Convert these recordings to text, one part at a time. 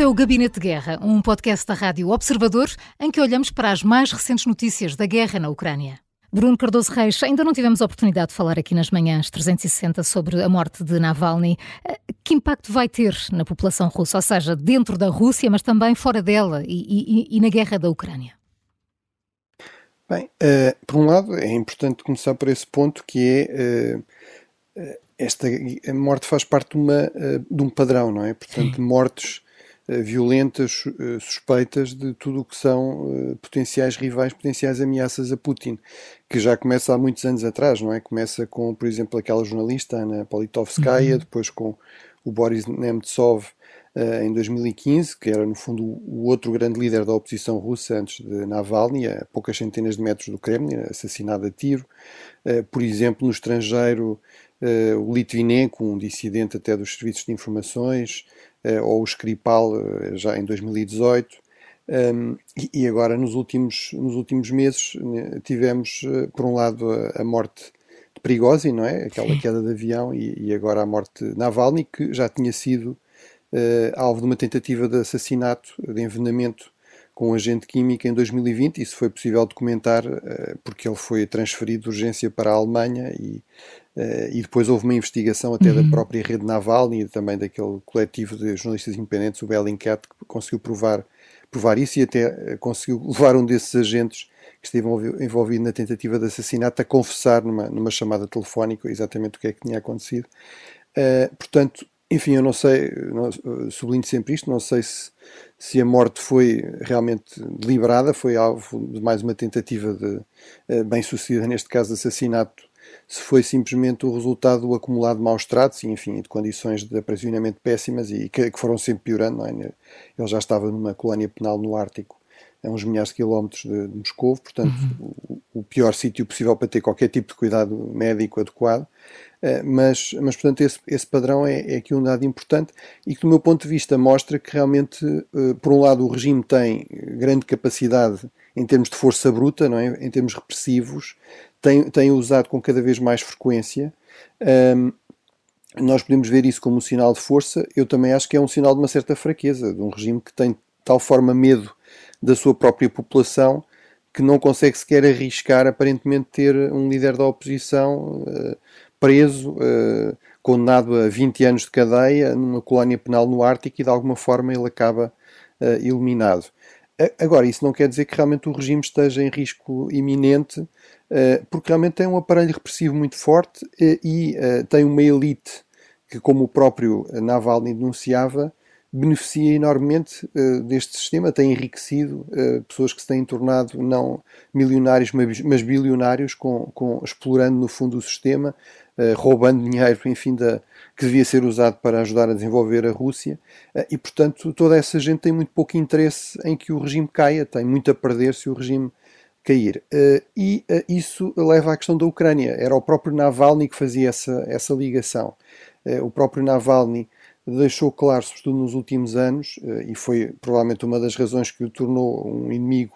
Este é o Gabinete de Guerra, um podcast da Rádio Observador em que olhamos para as mais recentes notícias da guerra na Ucrânia. Bruno Cardoso Reis, ainda não tivemos a oportunidade de falar aqui nas manhãs 360 sobre a morte de Navalny. Eh, que impacto vai ter na população russa, ou seja, dentro da Rússia, mas também fora dela e, e, e na guerra da Ucrânia? Bem, uh, por um lado, é importante começar por esse ponto que é. Uh, esta morte faz parte de, uma, de um padrão, não é? Portanto, Sim. mortes violentas, suspeitas de tudo o que são potenciais rivais, potenciais ameaças a Putin, que já começa há muitos anos atrás, não é? Começa com, por exemplo, aquela jornalista Ana Politovskaya, uhum. depois com o Boris Nemtsov em 2015, que era no fundo o outro grande líder da oposição russa antes de Navalny, a poucas centenas de metros do Kremlin, assassinado a tiro. Por exemplo, no estrangeiro, o Litvinenko, um dissidente até dos serviços de informações, ou o Skripal, já em 2018. Um, e agora, nos últimos, nos últimos meses, tivemos, por um lado, a, a morte de Prigozhin, não é? Aquela queda de avião, e, e, agora a morte de Navalny, que já tinha sido uh, alvo de uma tentativa de assassinato, de envenenamento com um agente químico em 2020. Isso foi possível documentar uh, porque ele foi transferido de urgência para a Alemanha e, uh, e depois houve uma investigação até uhum. da própria rede Navalny e também daquele coletivo de jornalistas independentes, o Bellingcat, que conseguiu provar, provar isso e até conseguiu levar um desses agentes que esteve envolvido na tentativa de assassinato a confessar numa, numa chamada telefónica exatamente o que é que tinha acontecido. Uh, portanto, enfim, eu não sei, não, sublinho sempre isto, não sei se, se a morte foi realmente deliberada, foi alvo de mais uma tentativa de uh, bem-sucedida, neste caso de assassinato, se foi simplesmente o resultado do acumulado de maus tratos e, enfim, de condições de aprisionamento péssimas e que, que foram sempre piorando. É? Ele já estava numa colónia penal no Ártico a uns milhares de quilómetros de, de Moscou, portanto, uhum. o, o, pior sítio possível para ter qualquer tipo de cuidado médico adequado. Uh, mas, mas, portanto, esse, esse padrão é, é, aqui um dado importante e que, do meu ponto de vista, mostra que realmente, uh, por um lado, o regime tem grande capacidade em termos de força bruta, não é? em termos repressivos, tem, usado com cada vez mais frequência. Um, nós podemos ver isso como um sinal de força. Eu também acho que é um sinal de uma certa fraqueza, de um regime que tem tal forma medo da sua própria população que não consegue sequer arriscar aparentemente ter um líder da oposição uh, preso, uh, condenado a 20 anos de cadeia numa colónia penal no Ártico e de alguma forma ele acaba uh, eliminado. Agora, isso não quer dizer que realmente o regime esteja em risco iminente, porque realmente tem um aparelho repressivo muito forte e tem uma elite que, como o próprio Navalny denunciava, beneficia enormemente deste sistema, tem enriquecido pessoas que se têm tornado não milionários, mas, bilionários, com, com, explorando no fundo o sistema, roubando dinheiro, enfim, da, que devia ser usado para ajudar a desenvolver a Rússia, e portanto toda essa gente tem muito pouco interesse em que o regime caia, tem muito a perder se o regime cair. e isso leva à questão da Ucrânia. Era o próprio Navalny que fazia essa, essa ligação. o próprio Navalny deixou claro, sobretudo nos últimos anos, eh, e foi provavelmente uma das razões que o tornou um inimigo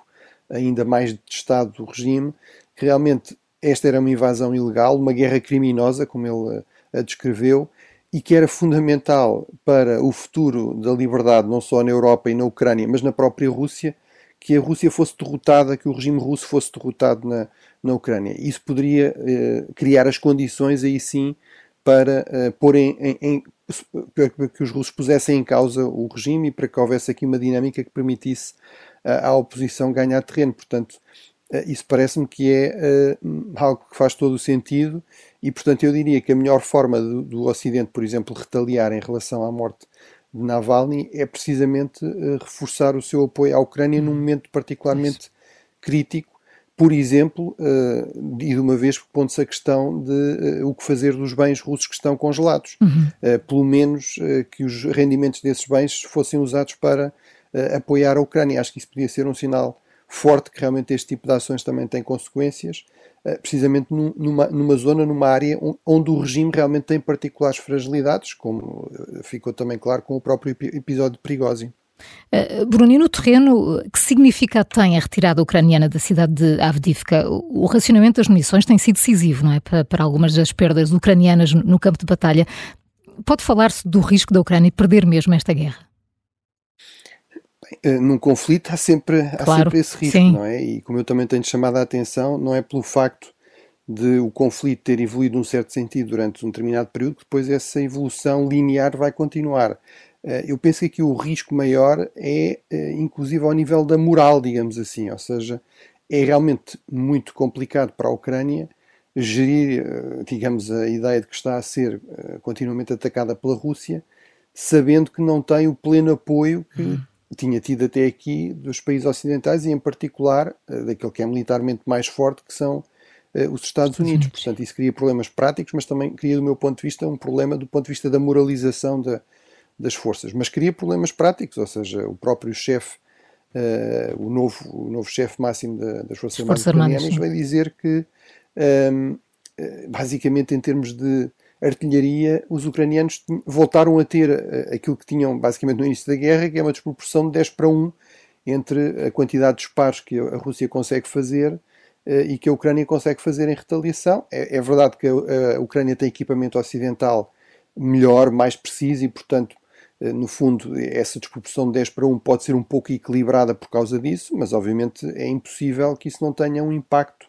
ainda mais detestado do regime, que realmente esta era uma invasão ilegal, uma guerra criminosa, como ele eh, a descreveu, e que era fundamental para o futuro da liberdade, não só na Europa e na Ucrânia, mas na própria Rússia, que a Rússia fosse derrotada, que o regime russo fosse derrotado na, na Ucrânia. Isso poderia eh, criar as condições, aí sim, para uh, pôr em, em, em para que os russos pusessem em causa o regime e para que houvesse aqui uma dinâmica que permitisse uh, à oposição ganhar terreno. Portanto, isso parece-me que é algo que faz todo o sentido e, portanto, eu diria que a melhor forma do, do Ocidente, por exemplo, retaliar em relação à morte de Navalny é precisamente reforçar o seu apoio à Ucrânia num momento particularmente isso. crítico por exemplo, uh, e de uma vez pondo-se a questão de uh, o que fazer dos bens russos que estão congelados. Uhum. Uh, pelo menos que os rendimentos desses bens fossem usados para apoiar a Ucrânia. Acho que isso podia ser um sinal forte que realmente este tipo de ações também tem consequências, precisamente numa, numa zona, numa área onde o regime realmente tem particulares fragilidades, como ficou também claro com o próprio episódio de Prigozhin. Uh, Bruno, no terreno, que significado tem a retirada ucraniana da cidade de Avdivka? O racionamento das munições tem sido decisivo, não é? Para algumas das perdas ucranianas no campo de batalha. Pode falar-se do risco da Ucrânia perder mesmo esta guerra? Bem, num conflito há sempre, há claro, sempre esse risco, sim. não é? E como eu também tenho chamado a atenção, não é pelo facto de o conflito ter evoluído num certo sentido durante um determinado período, que depois essa evolução linear vai continuar. Eh, eu penso que aqui o risco maior é, eh, inclusive, ao nível da moral, digamos assim, ou seja, é realmente muito complicado para a Ucrânia gerir, eh, digamos, a ideia de que está a ser continuamente atacada pela Rússia, sabendo que não tem o pleno apoio que uhum. Tinha tido até aqui dos países ocidentais e, em particular, daquele que é militarmente mais forte, que são os Estados Unidos. Portanto, isso cria problemas práticos, mas também cria, do meu ponto de vista, um problema do ponto de vista da moralização da, das forças, mas cria problemas práticos, ou seja, o próprio chefe, uh, o novo, o novo chefe máximo da, das Forças Armadas ucranianas vai dizer que, um, ehm, eh, basicamente, em termos de artilharia, os ucranianos voltaram a ter eh, aquilo que tinham basicamente no início da guerra, que é uma desproporção de 10 para 1 entre a quantidade de disparos que a Rússia consegue fazer e que a Ucrânia consegue fazer em retaliação. É, é verdade que a, a Ucrânia tem equipamento ocidental melhor, mais preciso e, portanto, eh, no fundo, essa desproporção de 10 para 1 pode ser um pouco equilibrada por causa disso, mas obviamente é impossível que isso não tenha um impacto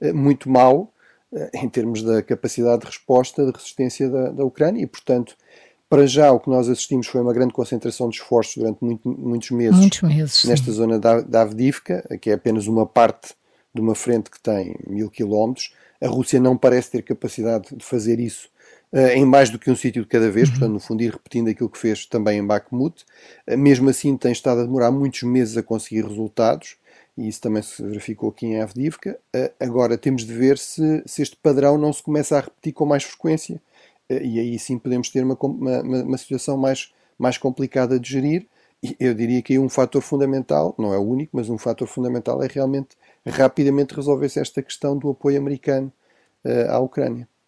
eh, muito mau eh, em termos da capacidade de resposta, de resistência da, da Ucrânia e, portanto, para já o que nós assistimos foi uma grande concentração de esforços durante muito, muitos meses, muitos meses nesta sim. zona da, da Avdivka, que é apenas uma parte de uma frente que tem mil quilómetros. A Rússia não parece ter capacidade de fazer isso uh, em mais do que um sítio de cada vez, uhum. portanto, no fundo, ir repetindo aquilo que fez também em Bakhmut. Uh, mesmo assim, tem estado a demorar muitos meses a conseguir resultados, e isso também se verificou aqui em Avdivka. Uh, agora, temos de ver se, se este padrão não se começa a repetir com mais frequência, e aí sim podemos ter uma, uma, uma situação mais, mais complicada de gerir. E eu diria que aí um fator fundamental, não é o único, mas um fator fundamental é realmente rapidamente resolver-se esta questão do apoio americano uh, à Ucrânia.